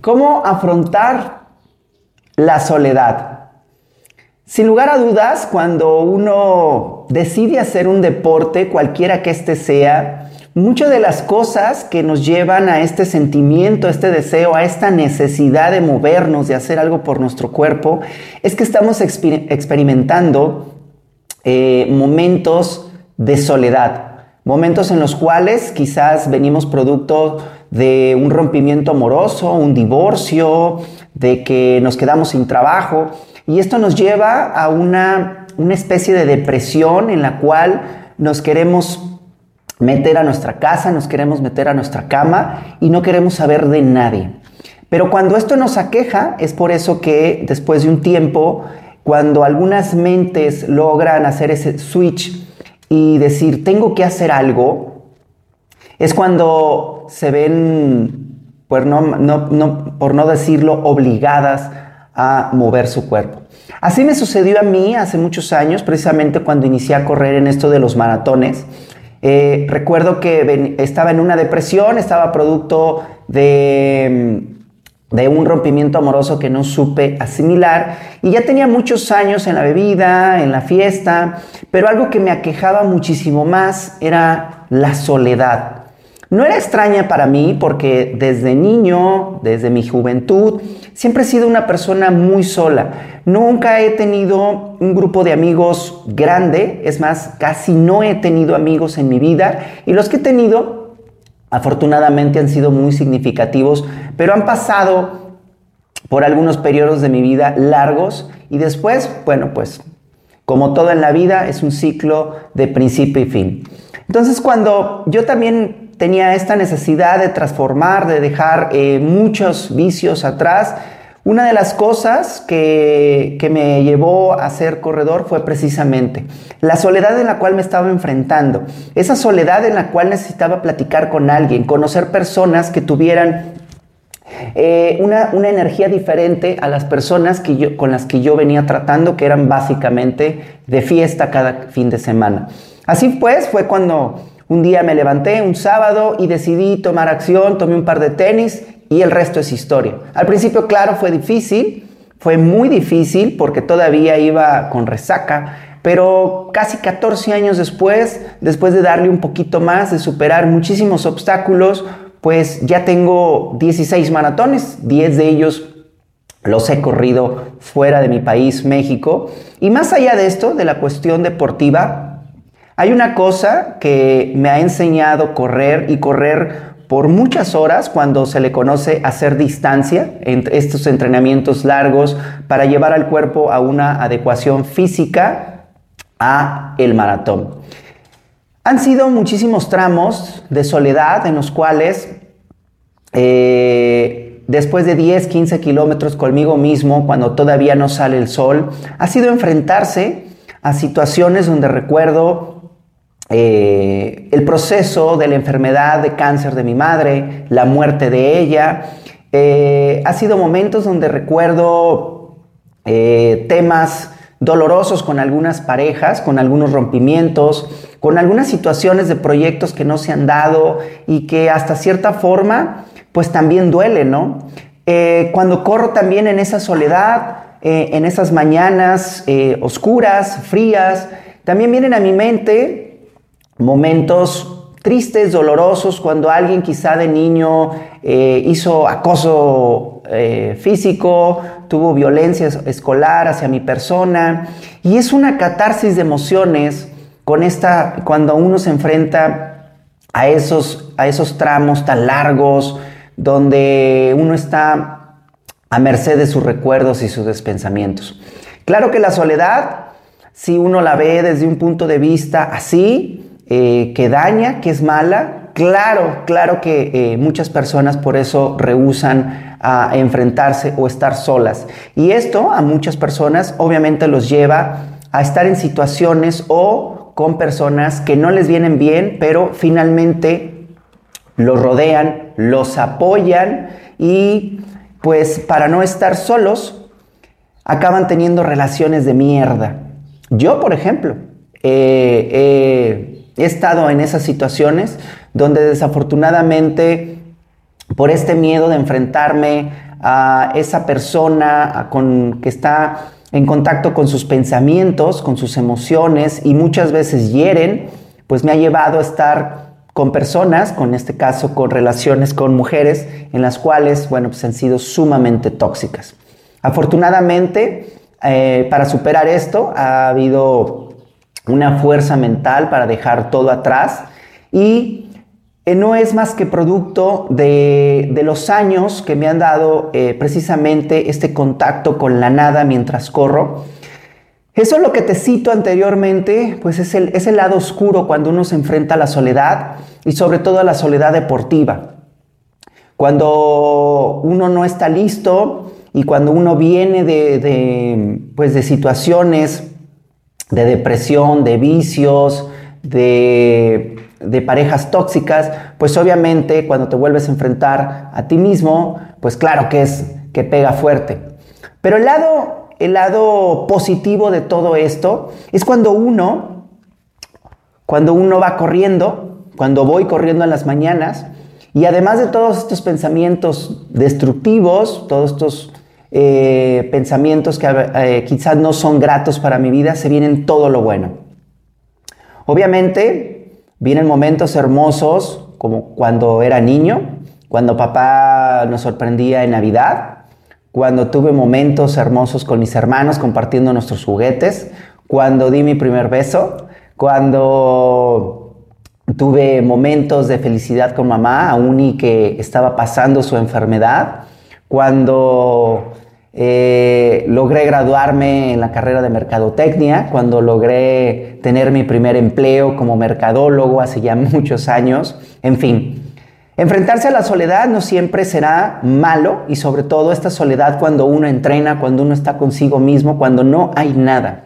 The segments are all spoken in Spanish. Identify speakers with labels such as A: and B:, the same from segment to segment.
A: ¿Cómo afrontar la soledad? Sin lugar a dudas, cuando uno decide hacer un deporte, cualquiera que éste sea, muchas de las cosas que nos llevan a este sentimiento, a este deseo, a esta necesidad de movernos, de hacer algo por nuestro cuerpo, es que estamos experimentando eh, momentos de soledad, momentos en los cuales quizás venimos producto de un rompimiento amoroso, un divorcio, de que nos quedamos sin trabajo. Y esto nos lleva a una, una especie de depresión en la cual nos queremos meter a nuestra casa, nos queremos meter a nuestra cama y no queremos saber de nadie. Pero cuando esto nos aqueja, es por eso que después de un tiempo, cuando algunas mentes logran hacer ese switch y decir, tengo que hacer algo, es cuando se ven, por no, no, por no decirlo, obligadas a mover su cuerpo. Así me sucedió a mí hace muchos años, precisamente cuando inicié a correr en esto de los maratones. Eh, recuerdo que estaba en una depresión, estaba producto de, un rompimiento amoroso que no supe asimilar y ya tenía muchos años en la bebida, en la fiesta, pero algo que me aquejaba muchísimo más era la soledad. No era extraña para mí porque desde niño, desde mi juventud, siempre he sido una persona muy sola. Nunca he tenido un grupo de amigos grande, es más, casi no he tenido amigos en mi vida y los que he tenido, afortunadamente, han sido muy significativos, pero han pasado por algunos periodos de mi vida largos y después, bueno, pues como todo en la vida, es un ciclo de principio y fin. Entonces, cuando yo también tenía esta necesidad de transformar, de dejar eh, muchos vicios atrás. Una de las cosas que, que, me llevó a ser corredor fue precisamente la soledad en la cual me estaba enfrentando, esa soledad en la cual necesitaba platicar con alguien, conocer personas que tuvieran eh, una, una, energía diferente a las personas que yo, con las que yo venía tratando, que eran básicamente de fiesta cada fin de semana. Así pues, fue cuando un día me levanté, un sábado, y decidí tomar acción, tomé un par de tenis y el resto es historia. Al principio, claro, fue difícil, fue muy difícil porque todavía iba con resaca, pero casi 14 años después, después de darle un poquito más, de superar muchísimos obstáculos, pues ya tengo 16 maratones, 10 de ellos los he corrido fuera de mi país, México. Y más allá de esto, de la cuestión deportiva, hay una cosa que me ha enseñado correr y correr por muchas horas cuando se le conoce hacer distancia, en estos entrenamientos largos para llevar al cuerpo a una adecuación física a el maratón. Han sido muchísimos tramos de soledad en los cuales eh, después de 10, 15 kilómetros conmigo mismo, cuando todavía no sale el sol, ha sido enfrentarse a situaciones donde recuerdo eh, el proceso de la enfermedad de cáncer de mi madre, la muerte de ella. Eh, ha sido momentos donde recuerdo temas dolorosos con algunas parejas, con algunos rompimientos, con algunas situaciones de proyectos que no se han dado y que hasta cierta forma pues también duele, ¿no? cuando corro también en esa soledad, en esas mañanas oscuras, frías, también vienen a mi mente momentos tristes, dolorosos, cuando alguien quizá de niño eh, hizo acoso eh, físico, tuvo violencia escolar hacia mi persona, y es una catarsis de emociones con esta, cuando uno se enfrenta a esos, a esos tramos tan largos, donde uno está a merced de sus recuerdos y sus pensamientos. Claro que la soledad, si uno la ve desde un punto de vista así, eh, que daña, que es mala. Claro, claro que eh, muchas personas por eso rehusan a enfrentarse o estar solas. Y esto a muchas personas obviamente los lleva a estar en situaciones o con personas que no les vienen bien, pero finalmente los rodean, los apoyan y pues para no estar solos acaban teniendo relaciones de mierda. Yo, por ejemplo, eh, He estado en esas situaciones donde desafortunadamente por este miedo de enfrentarme a esa persona con, que está en contacto con sus pensamientos, con sus emociones y muchas veces hieren, pues me ha llevado a estar con personas, con este caso con relaciones con mujeres, en las cuales, bueno, pues han sido sumamente tóxicas. Afortunadamente, eh, para superar esto, ha habido una fuerza mental para dejar todo atrás y eh, no es más que producto de, los años que me han dado eh, precisamente este contacto con la nada mientras corro. Eso es lo que te cito anteriormente, pues es el, lado oscuro cuando uno se enfrenta a la soledad y sobre todo a la soledad deportiva. Cuando uno no está listo y cuando uno viene de, de, pues de situaciones de depresión, de vicios, de de parejas tóxicas, pues obviamente cuando te vuelves a enfrentar a ti mismo, pues claro que es que pega fuerte. Pero el lado, el lado positivo de todo esto es cuando uno, cuando uno va corriendo, cuando voy corriendo en las mañanas, y además de todos estos pensamientos destructivos, todos estos eh, pensamientos que eh, quizás no son gratos para mi vida, se vienen todo lo bueno. Obviamente, Vienen momentos hermosos como cuando era niño, cuando papá nos sorprendía en Navidad, cuando tuve momentos hermosos con mis hermanos compartiendo nuestros juguetes, cuando di mi primer beso, cuando tuve momentos de felicidad con mamá, aún y que estaba pasando su enfermedad, cuando eh, logré graduarme en la carrera de mercadotecnia cuando logré tener mi primer empleo como mercadólogo hace ya muchos años. En fin, enfrentarse a la soledad no siempre será malo y sobre todo esta soledad cuando uno entrena, cuando uno está consigo mismo, cuando no hay nada.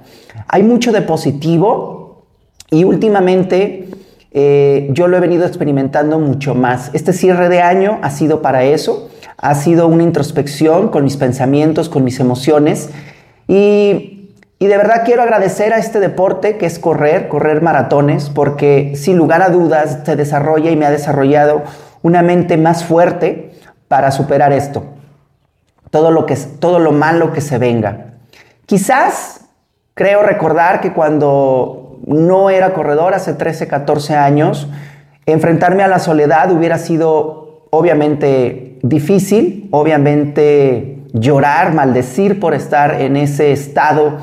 A: Hay mucho de positivo y últimamente eh, yo lo he venido experimentando mucho más. Este cierre de año ha sido para eso ha sido una introspección con mis pensamientos, con mis emociones. Y, y, de verdad quiero agradecer a este deporte que es correr, correr maratones, porque sin lugar a dudas se desarrolla y me ha desarrollado una mente más fuerte para superar esto. Todo lo, que, todo lo malo que se venga. Quizás creo recordar que cuando no era corredor hace 13, 14 años, enfrentarme a la soledad hubiera sido obviamente difícil, obviamente llorar, maldecir por estar en ese estado,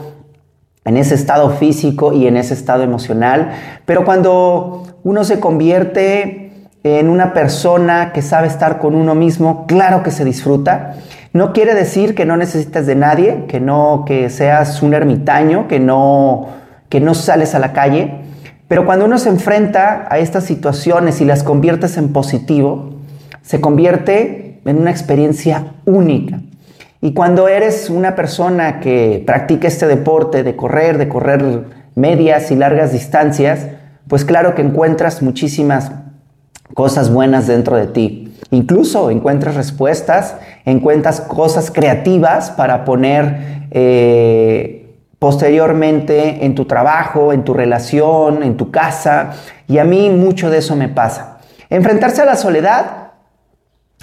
A: en ese estado físico y en ese estado emocional, pero cuando uno se convierte en una persona que sabe estar con uno mismo, claro que se disfruta. No quiere decir que no necesites de nadie, que no que seas un ermitaño, que no que no sales a la calle, pero cuando uno se enfrenta a estas situaciones y las conviertes en positivo, se convierte en una experiencia única. Y cuando eres una persona que practica este deporte de correr, de correr medias y largas distancias, pues claro que encuentras muchísimas cosas buenas dentro de ti. Incluso encuentras respuestas, encuentras cosas creativas para poner eh, posteriormente en tu trabajo, en tu relación, en tu casa. Y a mí mucho de eso me pasa. Enfrentarse a la soledad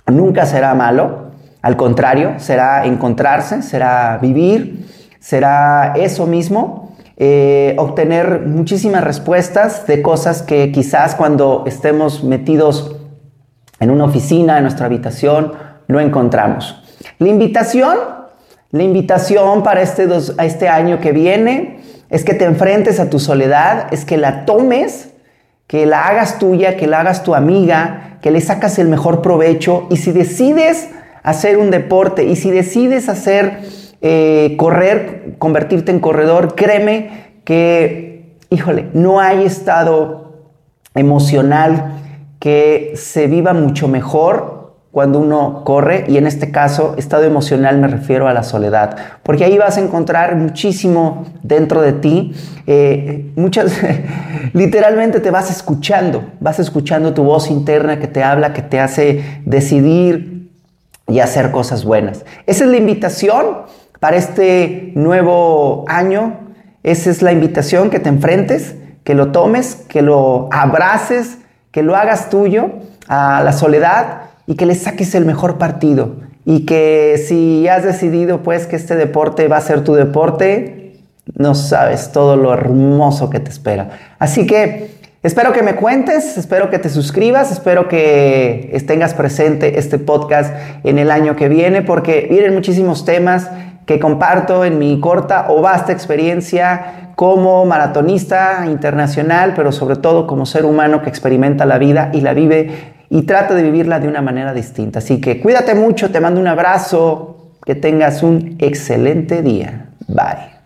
A: nunca será malo, al contrario, será encontrarse, será vivir, será eso mismo, eh, obtener muchísimas respuestas de cosas que quizás cuando estemos metidos en una oficina, en nuestra habitación, no encontramos. La invitación, la invitación para este, este año que viene es que te enfrentes a tu soledad, es que la tomes, que la hagas tuya, que la hagas tu amiga, que le sacas el mejor provecho. Y si decides hacer un deporte y si decides hacer eh, correr, convertirte en corredor, créeme que, híjole, no hay estado emocional que se viva mucho mejor cuando uno corre y en este caso estado emocional me refiero a la soledad, porque ahí vas a encontrar muchísimo dentro de ti, eh, muchas, literalmente te vas escuchando, vas escuchando tu voz interna que te habla, que te hace decidir y hacer cosas buenas. Esa es la invitación para este nuevo año, esa es la invitación que te enfrentes, que lo tomes, que lo abraces, que lo hagas tuyo a la soledad y que le saques el mejor partido. y que si has decidido pues que este deporte va a ser tu deporte, no sabes todo lo hermoso que te espera. Así que espero que me cuentes, espero que te suscribas, espero que tengas presente este podcast en el año que viene porque vienen muchísimos temas que comparto en mi corta o vasta experiencia como maratonista internacional, pero sobre todo como ser humano que experimenta la vida y la vive y trata de vivirla de una manera distinta. Así que cuídate mucho, te mando un abrazo, que tengas un excelente día. Bye.